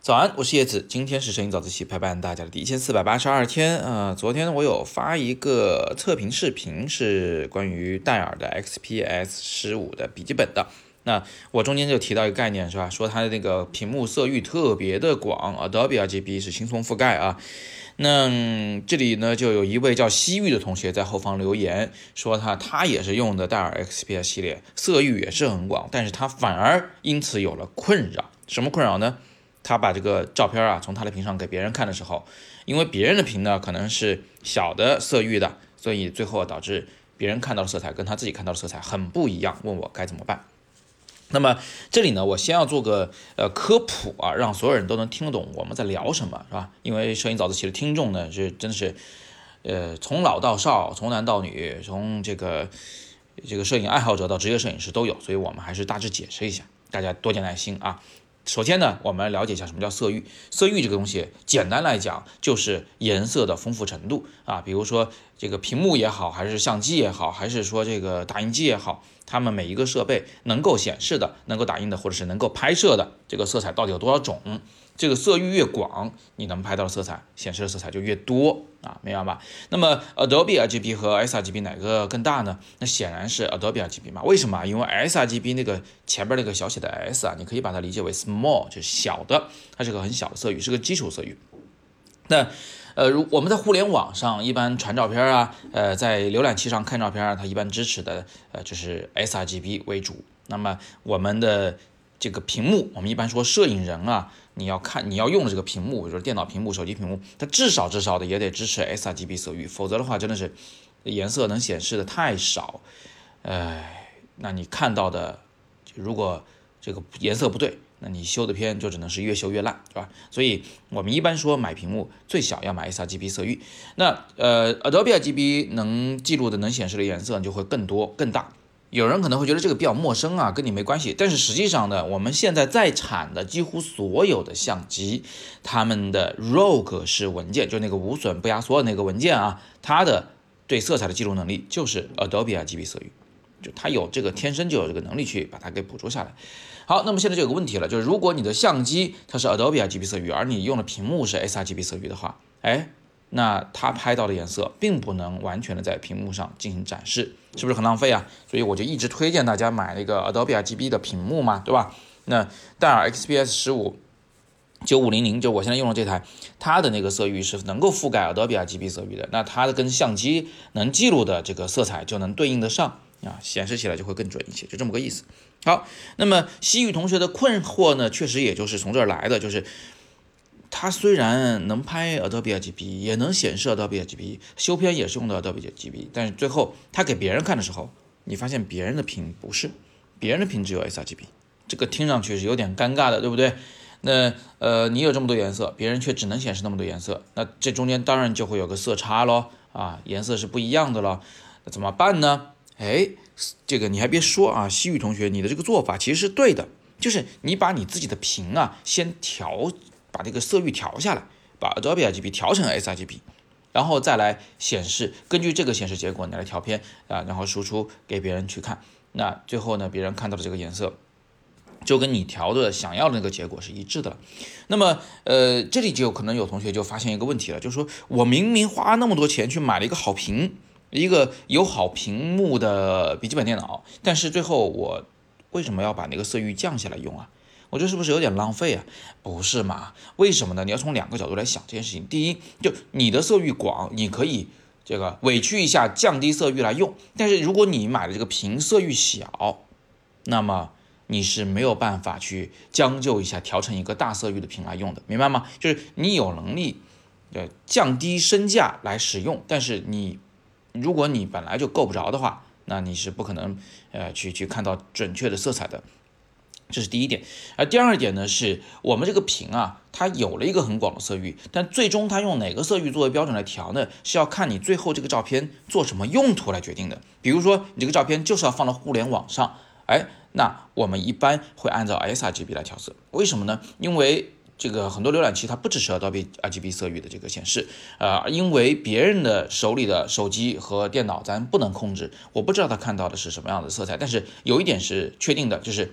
早安，我是叶子，今天是摄影早自习陪伴大家的第一千四百八十二天啊。昨天我有发一个测评视频，是关于戴尔的 XPS 十五的笔记本的。那我中间就提到一个概念是吧？说它的那个屏幕色域特别的广，Adobe RGB 是轻松覆盖啊。那这里呢，就有一位叫西域的同学在后方留言说他他也是用的戴尔 XPS 系列，色域也是很广，但是他反而因此有了困扰。什么困扰呢？他把这个照片啊从他的屏上给别人看的时候，因为别人的屏呢可能是小的色域的，所以最后导致别人看到的色彩跟他自己看到的色彩很不一样。问我该怎么办？那么这里呢，我先要做个呃科普啊，让所有人都能听得懂我们在聊什么，是吧？因为摄影早自习的听众呢是真的是呃从老到少，从男到女，从这个这个摄影爱好者到职业摄影师都有，所以我们还是大致解释一下，大家多点耐心啊。首先呢，我们来了解一下什么叫色域。色域这个东西，简单来讲就是颜色的丰富程度啊。比如说这个屏幕也好，还是相机也好，还是说这个打印机也好，它们每一个设备能够显示的、能够打印的，或者是能够拍摄的这个色彩到底有多少种？这个色域越广，你能拍到的色彩、显示的色彩就越多啊，明白吧？那么 Adobe RGB 和 sRGB 哪个更大呢？那显然是 Adobe RGB 嘛。为什么？因为 sRGB 那个前边那个小写的 s 啊，你可以把它理解为 small，就是小的，它是个很小的色域，是个基础色域。那呃，如我们在互联网上一般传照片啊，呃，在浏览器上看照片，它一般支持的呃就是 sRGB 为主。那么我们的这个屏幕，我们一般说摄影人啊。你要看你要用的这个屏幕，比如说电脑屏幕、手机屏幕，它至少至少的也得支持 sRGB 色域，否则的话真的是颜色能显示的太少，哎，那你看到的如果这个颜色不对，那你修的片就只能是越修越烂，是吧？所以我们一般说买屏幕最小要买 sRGB 色域，那呃 Adobe RGB 能记录的能显示的颜色就会更多更大。有人可能会觉得这个比较陌生啊，跟你没关系。但是实际上呢，我们现在在产的几乎所有的相机，它们的 RAW 格式文件，就那个无损不压缩的那个文件啊，它的对色彩的记录能力就是 Adobe RGB 色域，就它有这个天生就有这个能力去把它给捕捉下来。好，那么现在就有个问题了，就是如果你的相机它是 Adobe RGB 色域，而你用的屏幕是 sRGB 色域的话，哎。那它拍到的颜色并不能完全的在屏幕上进行展示，是不是很浪费啊？所以我就一直推荐大家买那个 Adobe RGB 的屏幕嘛，对吧？那戴尔 XPS 十五九五零零就我现在用的这台，它的那个色域是能够覆盖 Adobe RGB 色域的，那它的跟相机能记录的这个色彩就能对应得上啊，显示起来就会更准一些，就这么个意思。好，那么西域同学的困惑呢，确实也就是从这儿来的，就是。它虽然能拍 Adobe RGB，也能显示 Adobe RGB，修片也是用的 Adobe RGB，但是最后它给别人看的时候，你发现别人的屏不是，别人的屏只有 sRGB，这个听上去是有点尴尬的，对不对？那呃，你有这么多颜色，别人却只能显示那么多颜色，那这中间当然就会有个色差咯，啊，颜色是不一样的咯。那怎么办呢？哎，这个你还别说啊，西域同学，你的这个做法其实是对的，就是你把你自己的屏啊先调。把这个色域调下来，把 Adobe RGB 调成 sRGB，然后再来显示，根据这个显示结果你来调片啊，然后输出给别人去看。那最后呢，别人看到的这个颜色就跟你调的想要的那个结果是一致的了。那么，呃，这里就可能有同学就发现一个问题了，就是说我明明花那么多钱去买了一个好屏，一个有好屏幕的笔记本电脑，但是最后我为什么要把那个色域降下来用啊？我觉得是不是有点浪费啊？不是嘛？为什么呢？你要从两个角度来想这件事情。第一，就你的色域广，你可以这个委屈一下，降低色域来用。但是如果你买的这个屏色域小，那么你是没有办法去将就一下，调成一个大色域的屏来用的，明白吗？就是你有能力呃降低身价来使用，但是你如果你本来就够不着的话，那你是不可能呃去去看到准确的色彩的。这是第一点，而第二点呢，是我们这个屏啊，它有了一个很广的色域，但最终它用哪个色域作为标准来调呢？是要看你最后这个照片做什么用途来决定的。比如说，你这个照片就是要放到互联网上，哎，那我们一般会按照 sRGB 来调色。为什么呢？因为这个很多浏览器它不支持 Adobe RGB 色域的这个显示，呃，因为别人的手里的手机和电脑咱不能控制，我不知道他看到的是什么样的色彩，但是有一点是确定的，就是。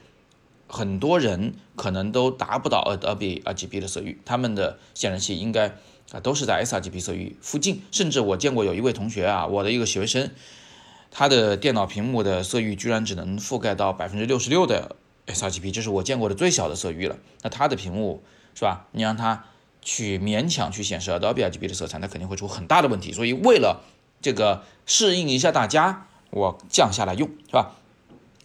很多人可能都达不到 Adobe RGB 的色域，他们的显示器应该啊都是在 sRGB 色域附近。甚至我见过有一位同学啊，我的一个学生，他的电脑屏幕的色域居然只能覆盖到百分之六十六的 sRGB，这是我见过的最小的色域了。那他的屏幕是吧？你让它去勉强去显示 Adobe RGB 的色彩，那肯定会出很大的问题。所以为了这个适应一下大家，我降下来用是吧？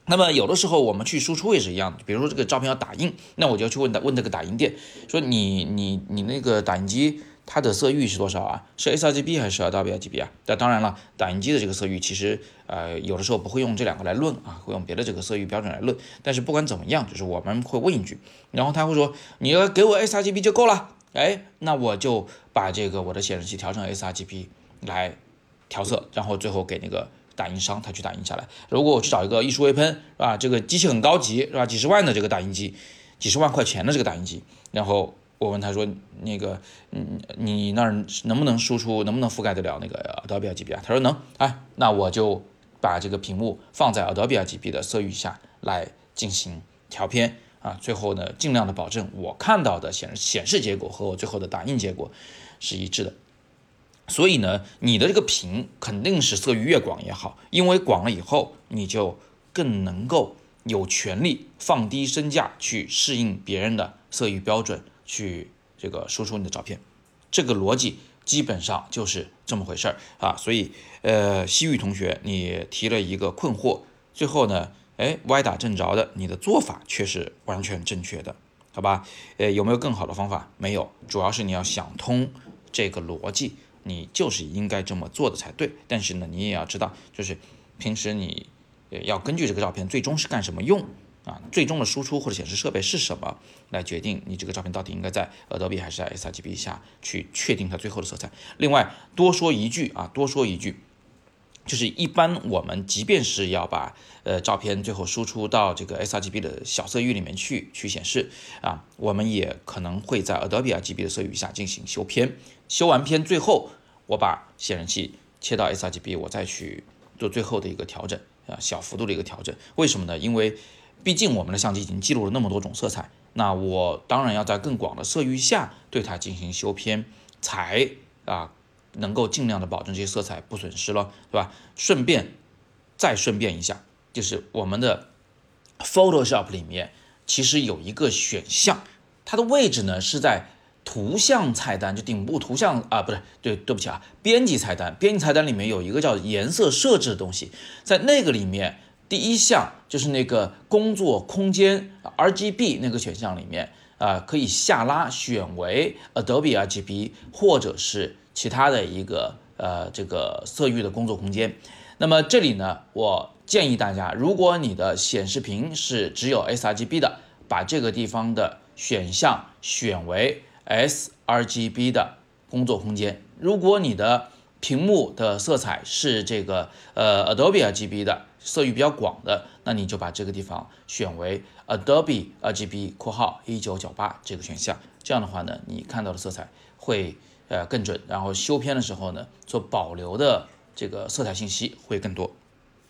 那么有的时候我们去输出也是一样的，比如说这个照片要打印，那我就要去问的问这个打印店，说你你你那个打印机它的色域是多少啊？是 sRGB 还是 WRGB 啊？那当然了，打印机的这个色域其实呃有的时候不会用这两个来论啊，会用别的这个色域标准来论。但是不管怎么样，就是我们会问一句，然后他会说你要给我 sRGB 就够了，哎，那我就把这个我的显示器调成 sRGB 来调色，然后最后给那个。打印商他去打印下来。如果我去找一个艺术微喷，是吧？这个机器很高级，是吧？几十万的这个打印机，几十万块钱的这个打印机，然后我问他说，那个，嗯，你那儿能不能输出，能不能覆盖得了那个 Adobe RGB 啊？他说能。哎，那我就把这个屏幕放在 Adobe RGB 的色域下来进行调片啊。最后呢，尽量的保证我看到的显显示结果和我最后的打印结果是一致的。所以呢，你的这个屏肯定是色域越广越好，因为广了以后，你就更能够有权利放低身价去适应别人的色域标准，去这个输出你的照片。这个逻辑基本上就是这么回事儿啊。所以，呃，西域同学，你提了一个困惑，最后呢，哎，歪打正着的，你的做法却是完全正确的，好吧？呃，有没有更好的方法？没有，主要是你要想通这个逻辑。你就是应该这么做的才对，但是呢，你也要知道，就是平时你要根据这个照片最终是干什么用啊，最终的输出或者显示设备是什么，来决定你这个照片到底应该在 Adobe 还是在 sRGB 下去确定它最后的色彩。另外多说一句啊，多说一句，就是一般我们即便是要把呃照片最后输出到这个 sRGB 的小色域里面去去显示啊，我们也可能会在 Adobe RGB 的色域下进行修片，修完片最后。我把显示器切到 sRGB，我再去做最后的一个调整啊，小幅度的一个调整。为什么呢？因为毕竟我们的相机已经记录了那么多种色彩，那我当然要在更广的色域下对它进行修片，才啊能够尽量的保证这些色彩不损失了，对吧？顺便再顺便一下，就是我们的 Photoshop 里面其实有一个选项，它的位置呢是在。图像菜单就顶部图像啊，不是，对，对不起啊，编辑菜单，编辑菜单里面有一个叫颜色设置的东西，在那个里面，第一项就是那个工作空间 RGB 那个选项里面啊，可以下拉选为 Adobe RGB 或者是其他的一个呃这个色域的工作空间。那么这里呢，我建议大家，如果你的显示屏是只有 sRGB 的，把这个地方的选项选为。sRGB 的工作空间，如果你的屏幕的色彩是这个呃 Adobe RGB 的色域比较广的，那你就把这个地方选为 Adobe RGB（ 括号一九九八）这个选项。这样的话呢，你看到的色彩会呃更准，然后修片的时候呢，所保留的这个色彩信息会更多。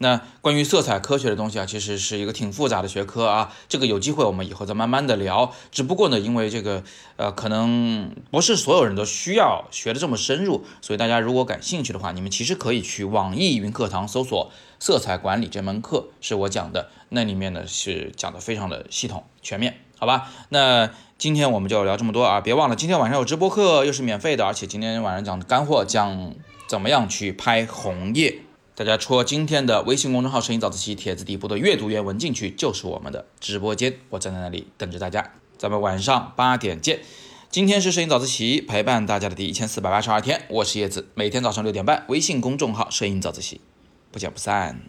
那关于色彩科学的东西啊，其实是一个挺复杂的学科啊。这个有机会我们以后再慢慢的聊。只不过呢，因为这个呃，可能不是所有人都需要学的这么深入，所以大家如果感兴趣的话，你们其实可以去网易云课堂搜索“色彩管理”这门课，是我讲的。那里面呢是讲的非常的系统全面，好吧？那今天我们就聊这么多啊！别忘了今天晚上有直播课，又是免费的，而且今天晚上讲的干货，讲怎么样去拍红叶。大家戳今天的微信公众号“声音早自习”帖子底部的阅读原文进去，就是我们的直播间，我站在那里等着大家。咱们晚上八点见。今天是摄影早自习陪伴大家的第一千四百八十二天，我是叶子，每天早上六点半，微信公众号“摄影早自习”，不见不散。